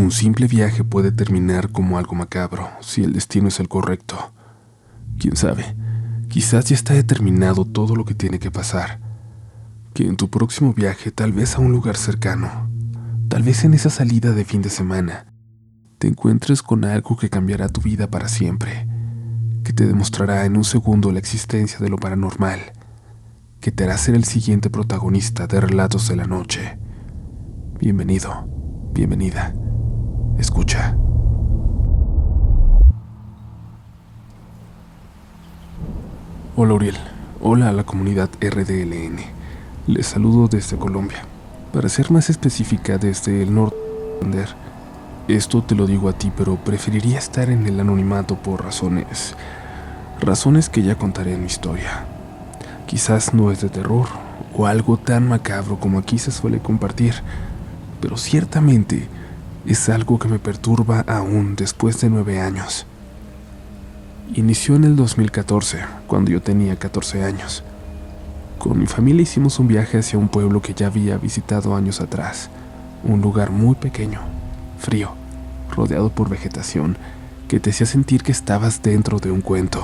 Un simple viaje puede terminar como algo macabro si el destino es el correcto. ¿Quién sabe? Quizás ya está determinado todo lo que tiene que pasar. Que en tu próximo viaje, tal vez a un lugar cercano, tal vez en esa salida de fin de semana, te encuentres con algo que cambiará tu vida para siempre, que te demostrará en un segundo la existencia de lo paranormal, que te hará ser el siguiente protagonista de Relatos de la Noche. Bienvenido, bienvenida. Escucha. Hola Uriel, hola a la comunidad RDLN. Les saludo desde Colombia. Para ser más específica, desde el norte. Esto te lo digo a ti, pero preferiría estar en el anonimato por razones. Razones que ya contaré en mi historia. Quizás no es de terror o algo tan macabro como aquí se suele compartir, pero ciertamente es algo que me perturba aún después de nueve años. Inició en el 2014, cuando yo tenía 14 años. Con mi familia hicimos un viaje hacia un pueblo que ya había visitado años atrás, un lugar muy pequeño, frío, rodeado por vegetación que te hacía sentir que estabas dentro de un cuento.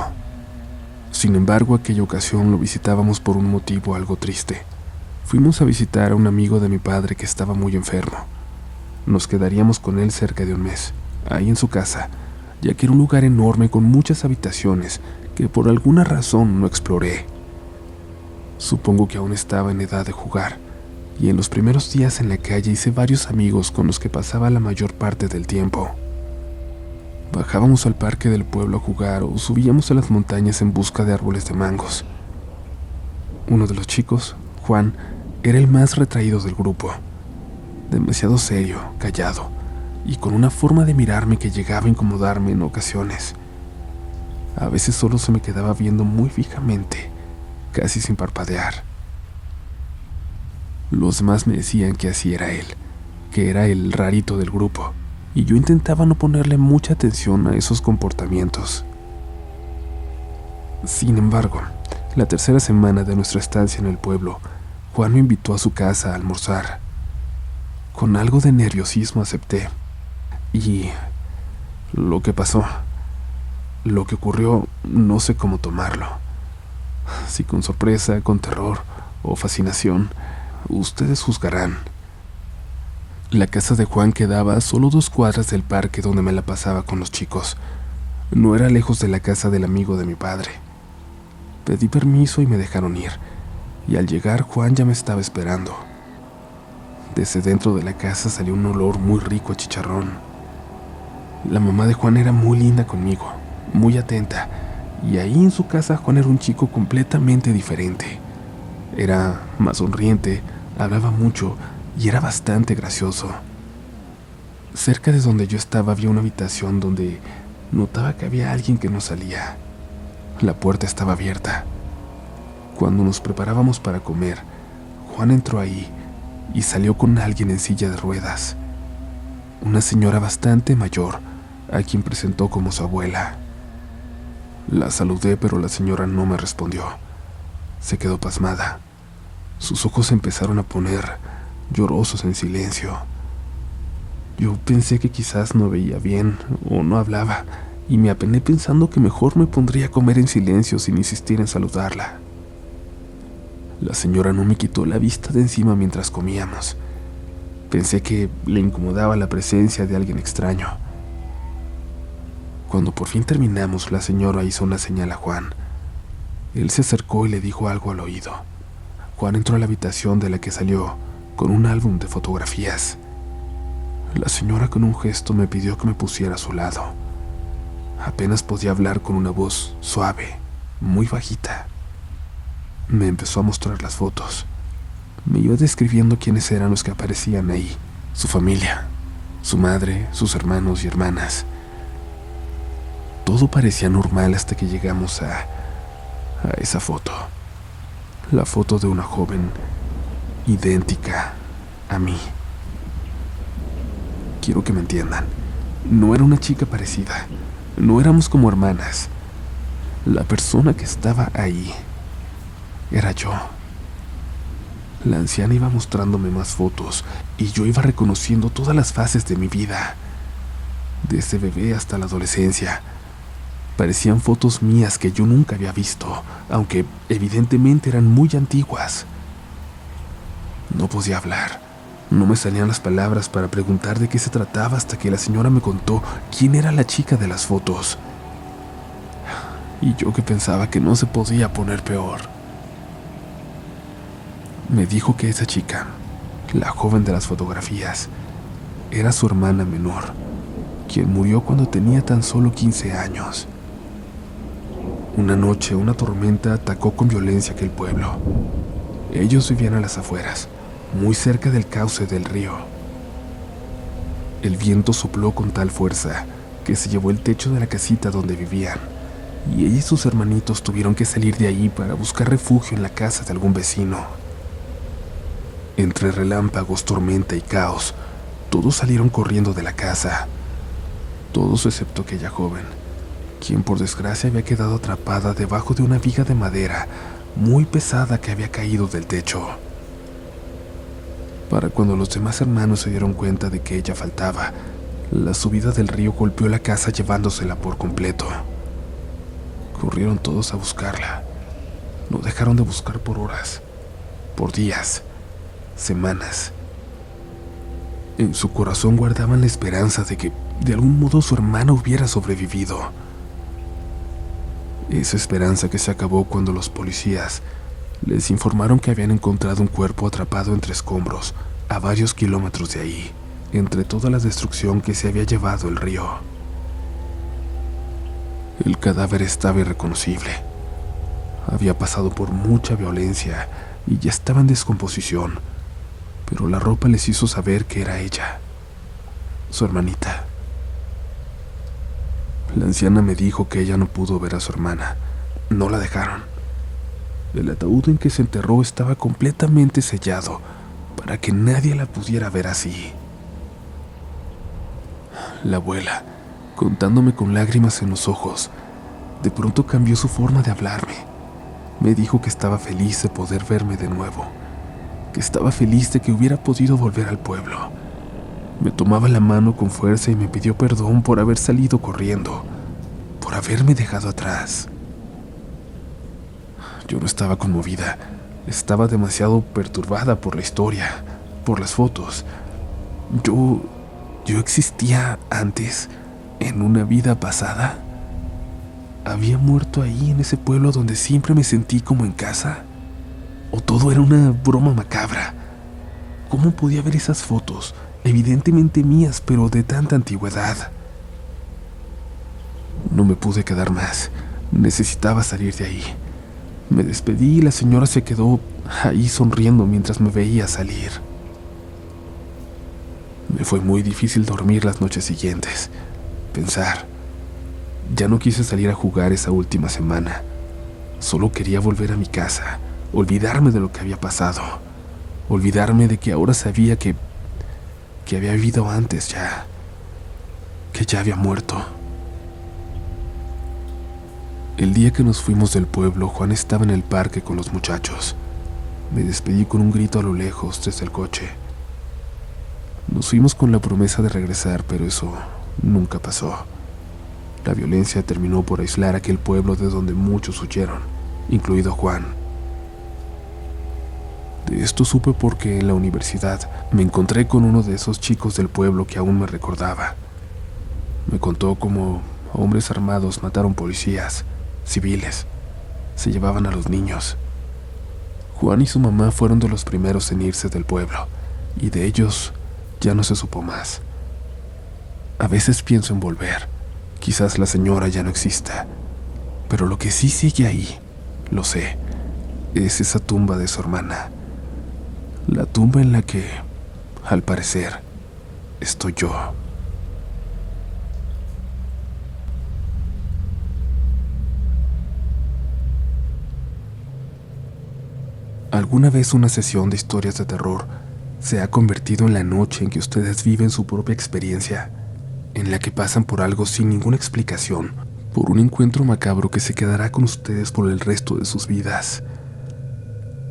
Sin embargo, aquella ocasión lo visitábamos por un motivo algo triste. Fuimos a visitar a un amigo de mi padre que estaba muy enfermo. Nos quedaríamos con él cerca de un mes, ahí en su casa, ya que era un lugar enorme con muchas habitaciones que por alguna razón no exploré. Supongo que aún estaba en edad de jugar, y en los primeros días en la calle hice varios amigos con los que pasaba la mayor parte del tiempo. Bajábamos al parque del pueblo a jugar o subíamos a las montañas en busca de árboles de mangos. Uno de los chicos, Juan, era el más retraído del grupo, demasiado serio, callado, y con una forma de mirarme que llegaba a incomodarme en ocasiones. A veces solo se me quedaba viendo muy fijamente, casi sin parpadear. Los demás me decían que así era él, que era el rarito del grupo, y yo intentaba no ponerle mucha atención a esos comportamientos. Sin embargo, la tercera semana de nuestra estancia en el pueblo, Juan me invitó a su casa a almorzar. Con algo de nerviosismo acepté y lo que pasó, lo que ocurrió, no sé cómo tomarlo. Si con sorpresa, con terror o fascinación, ustedes juzgarán. La casa de Juan quedaba a solo dos cuadras del parque donde me la pasaba con los chicos. No era lejos de la casa del amigo de mi padre. Pedí permiso y me dejaron ir, y al llegar Juan ya me estaba esperando. Desde dentro de la casa salió un olor muy rico a chicharrón. La mamá de Juan era muy linda conmigo, muy atenta, y ahí en su casa Juan era un chico completamente diferente. Era más sonriente, hablaba mucho y era bastante gracioso. Cerca de donde yo estaba había una habitación donde notaba que había alguien que no salía. La puerta estaba abierta. Cuando nos preparábamos para comer, Juan entró ahí y salió con alguien en silla de ruedas. Una señora bastante mayor, a quien presentó como su abuela. La saludé, pero la señora no me respondió. se quedó pasmada. Sus ojos se empezaron a poner llorosos en silencio. Yo pensé que quizás no veía bien o no hablaba, y me apené pensando que mejor me pondría a comer en silencio sin insistir en saludarla. La señora no me quitó la vista de encima mientras comíamos. Pensé que le incomodaba la presencia de alguien extraño. Cuando por fin terminamos, la señora hizo una señal a Juan. Él se acercó y le dijo algo al oído. Juan entró a la habitación de la que salió con un álbum de fotografías. La señora con un gesto me pidió que me pusiera a su lado. Apenas podía hablar con una voz suave, muy bajita. Me empezó a mostrar las fotos. Me iba describiendo quiénes eran los que aparecían ahí, su familia, su madre, sus hermanos y hermanas. Todo parecía normal hasta que llegamos a, a esa foto. La foto de una joven idéntica a mí. Quiero que me entiendan. No era una chica parecida. No éramos como hermanas. La persona que estaba ahí era yo. La anciana iba mostrándome más fotos y yo iba reconociendo todas las fases de mi vida, desde bebé hasta la adolescencia. Parecían fotos mías que yo nunca había visto, aunque evidentemente eran muy antiguas. No podía hablar. No me salían las palabras para preguntar de qué se trataba hasta que la señora me contó quién era la chica de las fotos. Y yo que pensaba que no se podía poner peor. Me dijo que esa chica, la joven de las fotografías, era su hermana menor, quien murió cuando tenía tan solo 15 años. Una noche una tormenta atacó con violencia aquel pueblo. Ellos vivían a las afueras, muy cerca del cauce del río. El viento sopló con tal fuerza que se llevó el techo de la casita donde vivían, y ella y sus hermanitos tuvieron que salir de ahí para buscar refugio en la casa de algún vecino. Entre relámpagos, tormenta y caos, todos salieron corriendo de la casa, todos excepto aquella joven quien por desgracia había quedado atrapada debajo de una viga de madera muy pesada que había caído del techo. Para cuando los demás hermanos se dieron cuenta de que ella faltaba, la subida del río golpeó la casa llevándosela por completo. Corrieron todos a buscarla. No dejaron de buscar por horas, por días, semanas. En su corazón guardaban la esperanza de que de algún modo su hermana hubiera sobrevivido. Esa esperanza que se acabó cuando los policías les informaron que habían encontrado un cuerpo atrapado entre escombros a varios kilómetros de ahí, entre toda la destrucción que se había llevado el río. El cadáver estaba irreconocible. Había pasado por mucha violencia y ya estaba en descomposición, pero la ropa les hizo saber que era ella, su hermanita. La anciana me dijo que ella no pudo ver a su hermana. No la dejaron. El ataúd en que se enterró estaba completamente sellado para que nadie la pudiera ver así. La abuela, contándome con lágrimas en los ojos, de pronto cambió su forma de hablarme. Me dijo que estaba feliz de poder verme de nuevo, que estaba feliz de que hubiera podido volver al pueblo me tomaba la mano con fuerza y me pidió perdón por haber salido corriendo, por haberme dejado atrás. Yo no estaba conmovida, estaba demasiado perturbada por la historia, por las fotos. Yo... yo existía antes, en una vida pasada. ¿Había muerto ahí en ese pueblo donde siempre me sentí como en casa? ¿O todo era una broma macabra? ¿Cómo podía ver esas fotos? evidentemente mías, pero de tanta antigüedad. No me pude quedar más. Necesitaba salir de ahí. Me despedí y la señora se quedó ahí sonriendo mientras me veía salir. Me fue muy difícil dormir las noches siguientes. Pensar. Ya no quise salir a jugar esa última semana. Solo quería volver a mi casa, olvidarme de lo que había pasado, olvidarme de que ahora sabía que que había vivido antes ya, que ya había muerto. El día que nos fuimos del pueblo, Juan estaba en el parque con los muchachos. Me despedí con un grito a lo lejos desde el coche. Nos fuimos con la promesa de regresar, pero eso nunca pasó. La violencia terminó por aislar aquel pueblo de donde muchos huyeron, incluido Juan. De esto supe porque en la universidad me encontré con uno de esos chicos del pueblo que aún me recordaba. Me contó cómo hombres armados mataron policías, civiles. Se llevaban a los niños. Juan y su mamá fueron de los primeros en irse del pueblo, y de ellos ya no se supo más. A veces pienso en volver. Quizás la señora ya no exista. Pero lo que sí sigue ahí, lo sé, es esa tumba de su hermana. La tumba en la que, al parecer, estoy yo. ¿Alguna vez una sesión de historias de terror se ha convertido en la noche en que ustedes viven su propia experiencia, en la que pasan por algo sin ninguna explicación, por un encuentro macabro que se quedará con ustedes por el resto de sus vidas?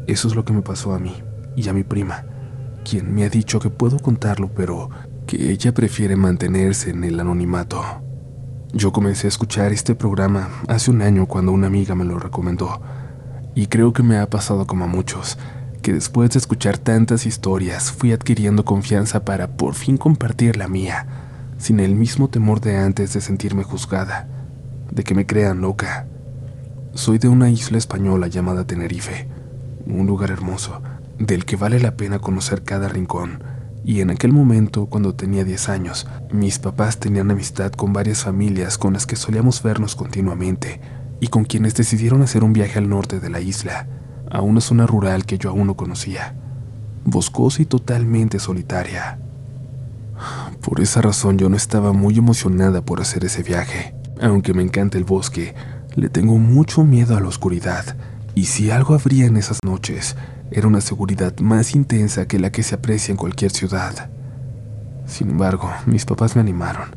Eso es lo que me pasó a mí y a mi prima, quien me ha dicho que puedo contarlo, pero que ella prefiere mantenerse en el anonimato. Yo comencé a escuchar este programa hace un año cuando una amiga me lo recomendó y creo que me ha pasado como a muchos, que después de escuchar tantas historias fui adquiriendo confianza para por fin compartir la mía, sin el mismo temor de antes de sentirme juzgada, de que me crean loca. Soy de una isla española llamada Tenerife, un lugar hermoso, del que vale la pena conocer cada rincón, y en aquel momento, cuando tenía 10 años, mis papás tenían amistad con varias familias con las que solíamos vernos continuamente, y con quienes decidieron hacer un viaje al norte de la isla, a una zona rural que yo aún no conocía, boscosa y totalmente solitaria. Por esa razón yo no estaba muy emocionada por hacer ese viaje. Aunque me encanta el bosque, le tengo mucho miedo a la oscuridad, y si algo habría en esas noches, era una seguridad más intensa que la que se aprecia en cualquier ciudad. Sin embargo, mis papás me animaron.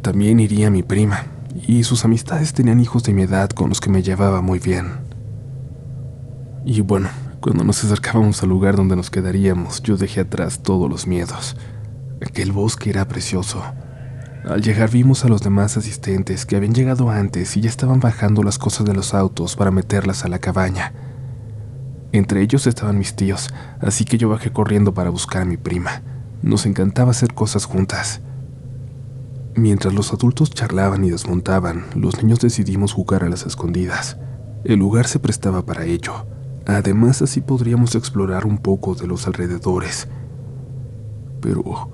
También iría mi prima, y sus amistades tenían hijos de mi edad con los que me llevaba muy bien. Y bueno, cuando nos acercábamos al lugar donde nos quedaríamos, yo dejé atrás todos los miedos. Aquel bosque era precioso. Al llegar vimos a los demás asistentes que habían llegado antes y ya estaban bajando las cosas de los autos para meterlas a la cabaña. Entre ellos estaban mis tíos, así que yo bajé corriendo para buscar a mi prima. Nos encantaba hacer cosas juntas. Mientras los adultos charlaban y desmontaban, los niños decidimos jugar a las escondidas. El lugar se prestaba para ello. Además, así podríamos explorar un poco de los alrededores. Pero,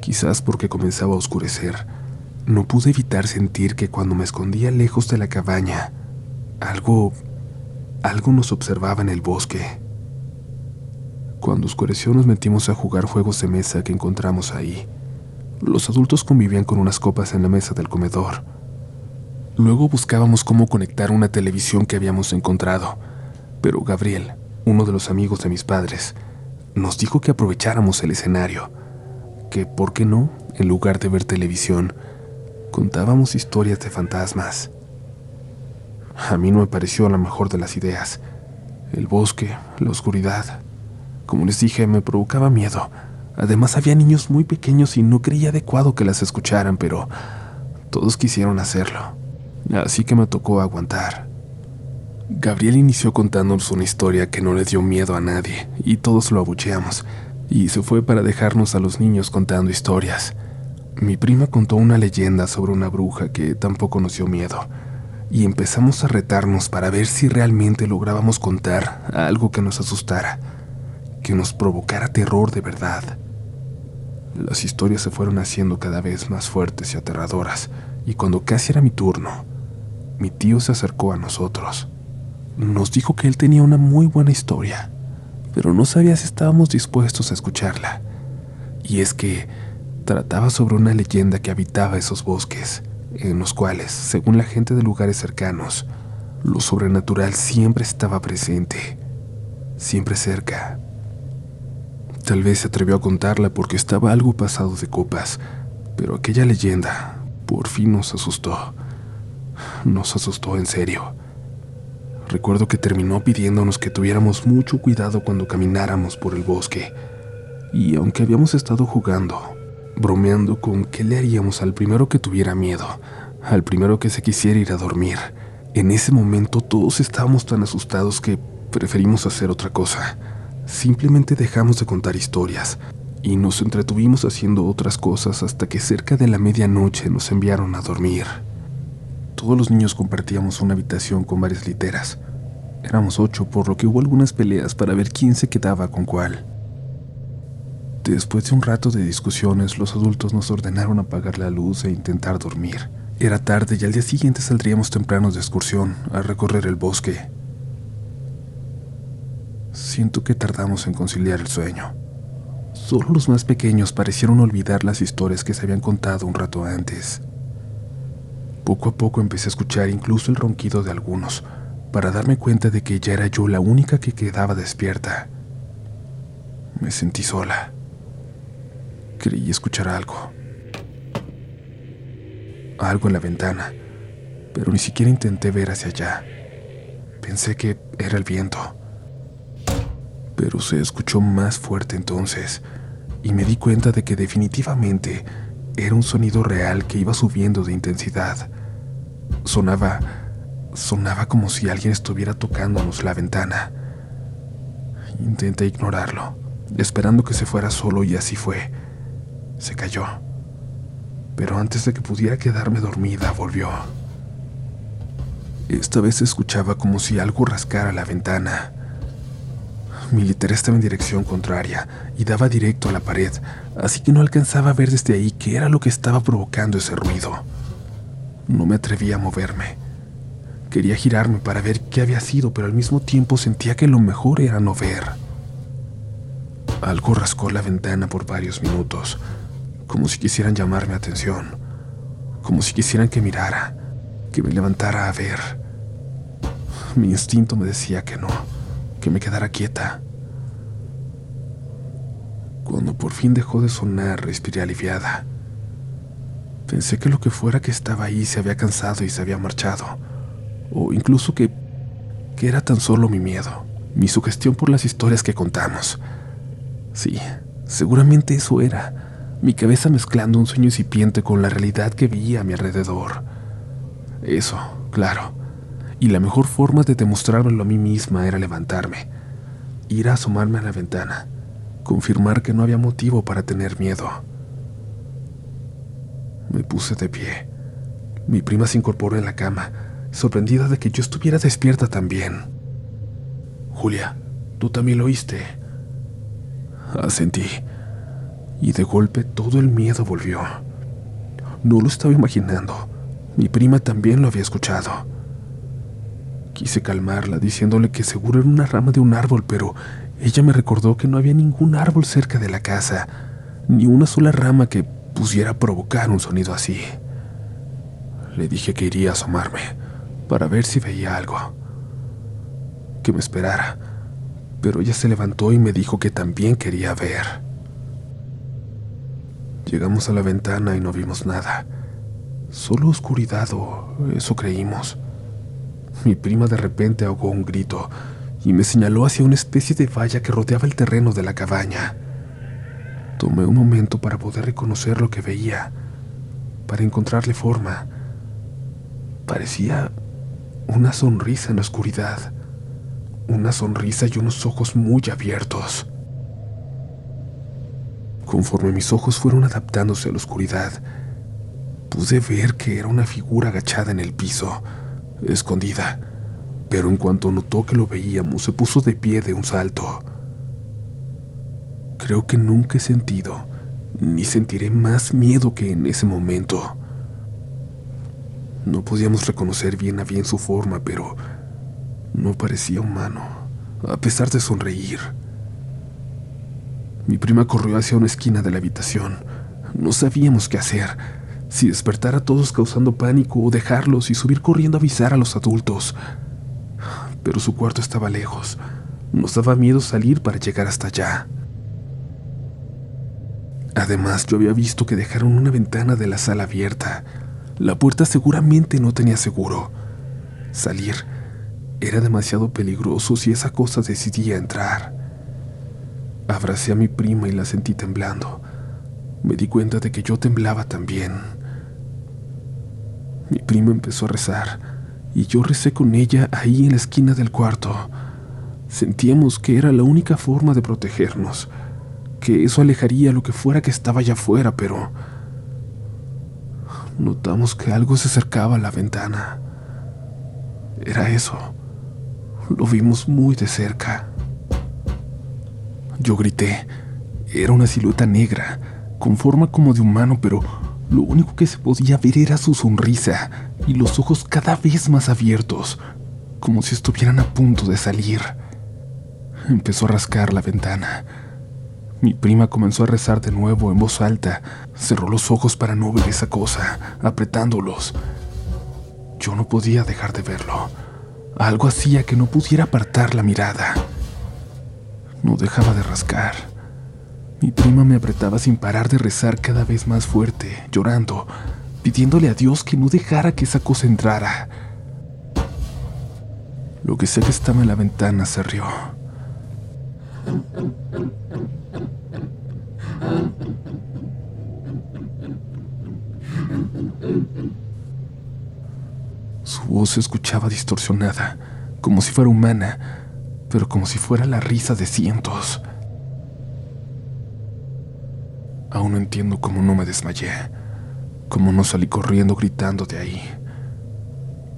quizás porque comenzaba a oscurecer, no pude evitar sentir que cuando me escondía lejos de la cabaña, algo... algo nos observaba en el bosque. Cuando oscureció nos metimos a jugar juegos de mesa que encontramos ahí. Los adultos convivían con unas copas en la mesa del comedor. Luego buscábamos cómo conectar una televisión que habíamos encontrado, pero Gabriel, uno de los amigos de mis padres, nos dijo que aprovecháramos el escenario, que, ¿por qué no?, en lugar de ver televisión, contábamos historias de fantasmas. A mí no me pareció la mejor de las ideas. El bosque, la oscuridad. Como les dije, me provocaba miedo Además había niños muy pequeños y no creía adecuado que las escucharan, pero todos quisieron hacerlo. Así que me tocó aguantar. Gabriel inició contándonos una historia que no le dio miedo a nadie, y todos lo abucheamos, y se fue para dejarnos a los niños contando historias. Mi prima contó una leyenda sobre una bruja que tampoco nos dio miedo, y empezamos a retarnos para ver si realmente lográbamos contar algo que nos asustara, que nos provocara terror de verdad. Las historias se fueron haciendo cada vez más fuertes y aterradoras, y cuando casi era mi turno, mi tío se acercó a nosotros. Nos dijo que él tenía una muy buena historia, pero no sabía si estábamos dispuestos a escucharla. Y es que trataba sobre una leyenda que habitaba esos bosques, en los cuales, según la gente de lugares cercanos, lo sobrenatural siempre estaba presente, siempre cerca. Tal vez se atrevió a contarla porque estaba algo pasado de copas, pero aquella leyenda por fin nos asustó. nos asustó en serio. Recuerdo que terminó pidiéndonos que tuviéramos mucho cuidado cuando camináramos por el bosque. Y aunque habíamos estado jugando, bromeando con qué le haríamos al primero que tuviera miedo, al primero que se quisiera ir a dormir, en ese momento todos estábamos tan asustados que preferimos hacer otra cosa. Simplemente dejamos de contar historias y nos entretuvimos haciendo otras cosas hasta que cerca de la medianoche nos enviaron a dormir. Todos los niños compartíamos una habitación con varias literas. Éramos ocho, por lo que hubo algunas peleas para ver quién se quedaba con cuál. Después de un rato de discusiones, los adultos nos ordenaron apagar la luz e intentar dormir. Era tarde y al día siguiente saldríamos temprano de excursión a recorrer el bosque. Siento que tardamos en conciliar el sueño. Solo los más pequeños parecieron olvidar las historias que se habían contado un rato antes. Poco a poco empecé a escuchar incluso el ronquido de algunos, para darme cuenta de que ya era yo la única que quedaba despierta. Me sentí sola. Creí escuchar algo. Algo en la ventana, pero ni siquiera intenté ver hacia allá. Pensé que era el viento. Pero se escuchó más fuerte entonces, y me di cuenta de que definitivamente era un sonido real que iba subiendo de intensidad. Sonaba, sonaba como si alguien estuviera tocándonos la ventana. Intenté ignorarlo, esperando que se fuera solo y así fue. Se cayó. Pero antes de que pudiera quedarme dormida, volvió. Esta vez se escuchaba como si algo rascara la ventana. Mi litera estaba en dirección contraria y daba directo a la pared, así que no alcanzaba a ver desde ahí qué era lo que estaba provocando ese ruido. No me atrevía a moverme. Quería girarme para ver qué había sido, pero al mismo tiempo sentía que lo mejor era no ver. Algo rascó la ventana por varios minutos, como si quisieran llamarme atención, como si quisieran que mirara, que me levantara a ver. Mi instinto me decía que no, que me quedara quieta. Cuando por fin dejó de sonar, respiré aliviada. Pensé que lo que fuera que estaba ahí se había cansado y se había marchado, o incluso que, que era tan solo mi miedo, mi sugestión por las historias que contamos. Sí, seguramente eso era mi cabeza mezclando un sueño incipiente con la realidad que veía a mi alrededor. Eso, claro. Y la mejor forma de demostrármelo a mí misma era levantarme, ir a asomarme a la ventana, confirmar que no había motivo para tener miedo. Me puse de pie. Mi prima se incorporó en la cama, sorprendida de que yo estuviera despierta también. Julia, tú también lo oíste. Asentí y de golpe todo el miedo volvió. No lo estaba imaginando. Mi prima también lo había escuchado. Quise calmarla diciéndole que seguro era una rama de un árbol, pero ella me recordó que no había ningún árbol cerca de la casa, ni una sola rama que pudiera provocar un sonido así. Le dije que iría a asomarme para ver si veía algo. Que me esperara, pero ella se levantó y me dijo que también quería ver. Llegamos a la ventana y no vimos nada. Solo oscuridad o eso creímos. Mi prima de repente ahogó un grito y me señaló hacia una especie de valla que rodeaba el terreno de la cabaña. Tomé un momento para poder reconocer lo que veía, para encontrarle forma. Parecía una sonrisa en la oscuridad, una sonrisa y unos ojos muy abiertos. Conforme mis ojos fueron adaptándose a la oscuridad, pude ver que era una figura agachada en el piso, escondida, pero en cuanto notó que lo veíamos, se puso de pie de un salto. Creo que nunca he sentido, ni sentiré más miedo que en ese momento. No podíamos reconocer bien a bien su forma, pero no parecía humano, a pesar de sonreír. Mi prima corrió hacia una esquina de la habitación. No sabíamos qué hacer, si despertar a todos causando pánico o dejarlos y subir corriendo a avisar a los adultos. Pero su cuarto estaba lejos. Nos daba miedo salir para llegar hasta allá. Además, yo había visto que dejaron una ventana de la sala abierta. La puerta seguramente no tenía seguro. Salir era demasiado peligroso si esa cosa decidía entrar. Abracé a mi prima y la sentí temblando. Me di cuenta de que yo temblaba también. Mi prima empezó a rezar y yo recé con ella ahí en la esquina del cuarto. Sentíamos que era la única forma de protegernos, que eso alejaría lo que fuera que estaba allá afuera, pero notamos que algo se acercaba a la ventana. Era eso. Lo vimos muy de cerca. Yo grité. Era una silueta negra, con forma como de humano, pero lo único que se podía ver era su sonrisa y los ojos cada vez más abiertos, como si estuvieran a punto de salir. Empezó a rascar la ventana. Mi prima comenzó a rezar de nuevo en voz alta. Cerró los ojos para no ver esa cosa, apretándolos. Yo no podía dejar de verlo. Algo hacía que no pudiera apartar la mirada. No dejaba de rascar. Mi prima me apretaba sin parar de rezar cada vez más fuerte, llorando, pidiéndole a Dios que no dejara que esa cosa entrara. Lo que sé que estaba en la ventana se rió. Su voz se escuchaba distorsionada, como si fuera humana, pero como si fuera la risa de cientos. Aún no entiendo cómo no me desmayé, cómo no salí corriendo gritando de ahí.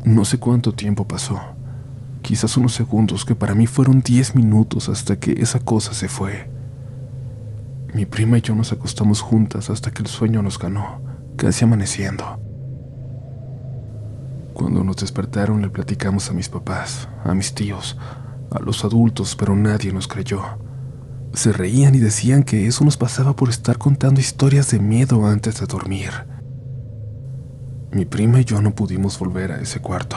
No sé cuánto tiempo pasó, quizás unos segundos que para mí fueron diez minutos hasta que esa cosa se fue. Mi prima y yo nos acostamos juntas hasta que el sueño nos ganó, casi amaneciendo. Cuando nos despertaron le platicamos a mis papás, a mis tíos, a los adultos, pero nadie nos creyó. Se reían y decían que eso nos pasaba por estar contando historias de miedo antes de dormir. Mi prima y yo no pudimos volver a ese cuarto.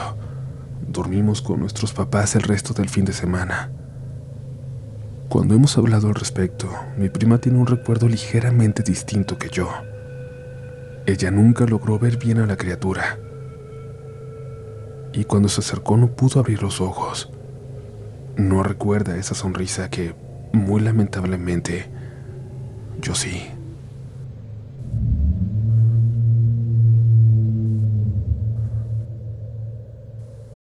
Dormimos con nuestros papás el resto del fin de semana. Cuando hemos hablado al respecto, mi prima tiene un recuerdo ligeramente distinto que yo. Ella nunca logró ver bien a la criatura. Y cuando se acercó no pudo abrir los ojos. No recuerda esa sonrisa que, muy lamentablemente, yo sí.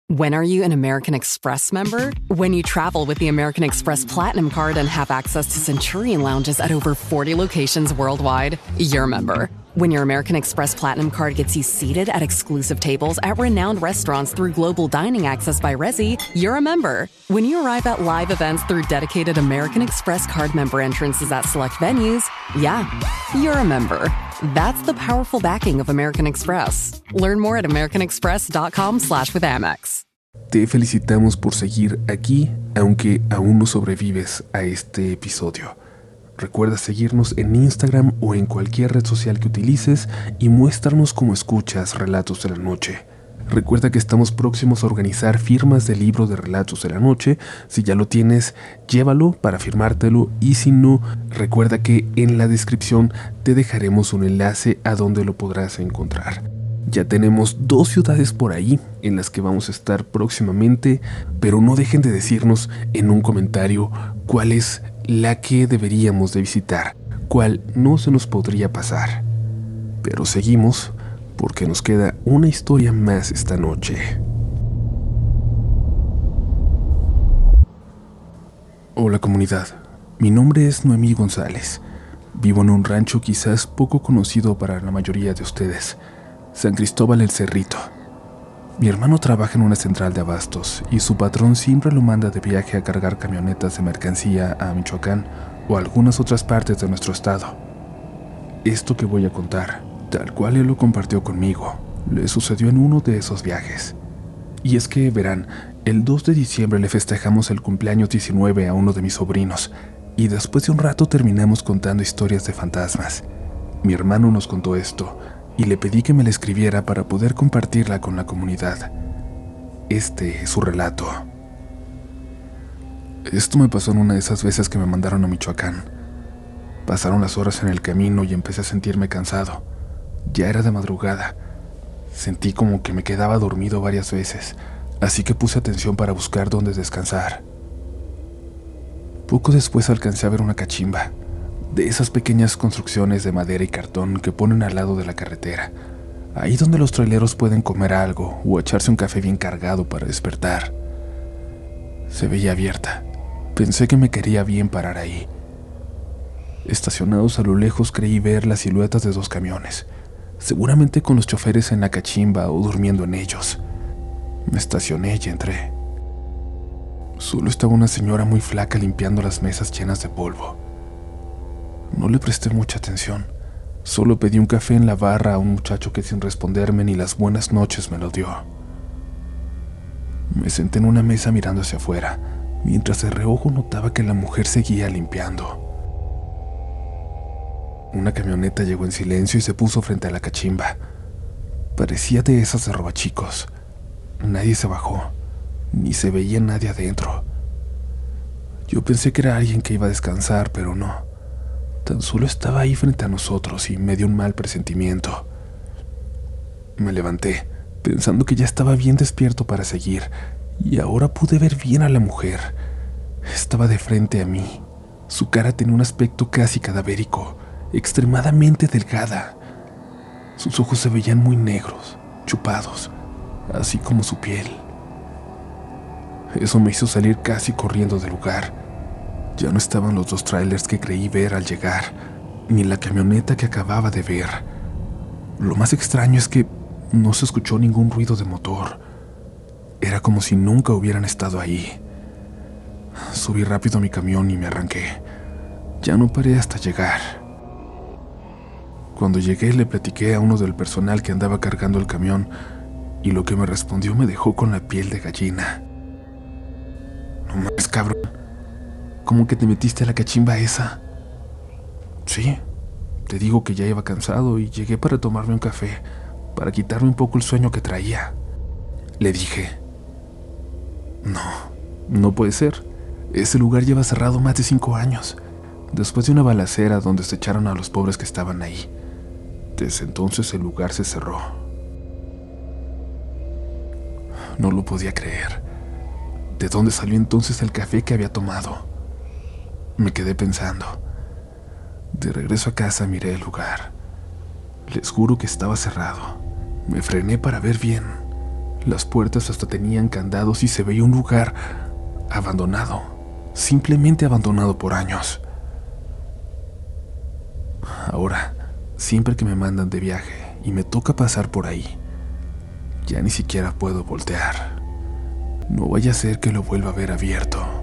When are you an American Express member? When you travel with the American Express Platinum Card and have access to Centurion lounges at over 40 locations worldwide, you're a member. When your American Express Platinum Card gets you seated at exclusive tables at renowned restaurants through global dining access by Resi, you're a member. When you arrive at live events through dedicated American Express Card member entrances at select venues, yeah, you're a member. That's the powerful backing of American Express. Learn more at americanexpress.com slash with Amex. Te felicitamos por seguir aquí, aunque aún no sobrevives a este episodio. Recuerda seguirnos en Instagram o en cualquier red social que utilices y muéstranos cómo escuchas Relatos de la Noche. Recuerda que estamos próximos a organizar firmas de libro de Relatos de la Noche. Si ya lo tienes, llévalo para firmártelo y si no, recuerda que en la descripción te dejaremos un enlace a donde lo podrás encontrar. Ya tenemos dos ciudades por ahí en las que vamos a estar próximamente, pero no dejen de decirnos en un comentario cuál es la que deberíamos de visitar, cuál no se nos podría pasar. Pero seguimos porque nos queda una historia más esta noche. Hola comunidad, mi nombre es Noemí González. Vivo en un rancho quizás poco conocido para la mayoría de ustedes, San Cristóbal el Cerrito. Mi hermano trabaja en una central de abastos y su patrón siempre lo manda de viaje a cargar camionetas de mercancía a Michoacán o algunas otras partes de nuestro estado. Esto que voy a contar, tal cual él lo compartió conmigo, le sucedió en uno de esos viajes. Y es que, verán, el 2 de diciembre le festejamos el cumpleaños 19 a uno de mis sobrinos, y después de un rato terminamos contando historias de fantasmas. Mi hermano nos contó esto, y le pedí que me la escribiera para poder compartirla con la comunidad. Este es su relato. Esto me pasó en una de esas veces que me mandaron a Michoacán. Pasaron las horas en el camino y empecé a sentirme cansado. Ya era de madrugada. Sentí como que me quedaba dormido varias veces, así que puse atención para buscar dónde descansar. Poco después alcancé a ver una cachimba, de esas pequeñas construcciones de madera y cartón que ponen al lado de la carretera, ahí donde los traileros pueden comer algo o echarse un café bien cargado para despertar. Se veía abierta. Pensé que me quería bien parar ahí. Estacionados a lo lejos creí ver las siluetas de dos camiones, seguramente con los choferes en la cachimba o durmiendo en ellos. Me estacioné y entré. Solo estaba una señora muy flaca limpiando las mesas llenas de polvo. No le presté mucha atención. Solo pedí un café en la barra a un muchacho que sin responderme ni las buenas noches me lo dio. Me senté en una mesa mirando hacia afuera, mientras de reojo notaba que la mujer seguía limpiando. Una camioneta llegó en silencio y se puso frente a la cachimba. Parecía de esas de robachicos. Nadie se bajó, ni se veía nadie adentro. Yo pensé que era alguien que iba a descansar, pero no. Tan solo estaba ahí frente a nosotros y me dio un mal presentimiento. Me levanté, pensando que ya estaba bien despierto para seguir, y ahora pude ver bien a la mujer. Estaba de frente a mí. Su cara tenía un aspecto casi cadavérico extremadamente delgada. Sus ojos se veían muy negros, chupados, así como su piel. Eso me hizo salir casi corriendo del lugar. Ya no estaban los dos trailers que creí ver al llegar, ni la camioneta que acababa de ver. Lo más extraño es que no se escuchó ningún ruido de motor. Era como si nunca hubieran estado ahí. Subí rápido a mi camión y me arranqué. Ya no paré hasta llegar. Cuando llegué le platiqué a uno del personal que andaba cargando el camión y lo que me respondió me dejó con la piel de gallina. No mames, cabrón. ¿Cómo que te metiste a la cachimba esa? Sí, te digo que ya iba cansado y llegué para tomarme un café, para quitarme un poco el sueño que traía. Le dije, no, no puede ser. Ese lugar lleva cerrado más de cinco años, después de una balacera donde se echaron a los pobres que estaban ahí. Desde entonces el lugar se cerró. No lo podía creer. ¿De dónde salió entonces el café que había tomado? Me quedé pensando. De regreso a casa miré el lugar. Les juro que estaba cerrado. Me frené para ver bien. Las puertas hasta tenían candados y se veía un lugar abandonado, simplemente abandonado por años. Ahora, Siempre que me mandan de viaje y me toca pasar por ahí, ya ni siquiera puedo voltear. No vaya a ser que lo vuelva a ver abierto.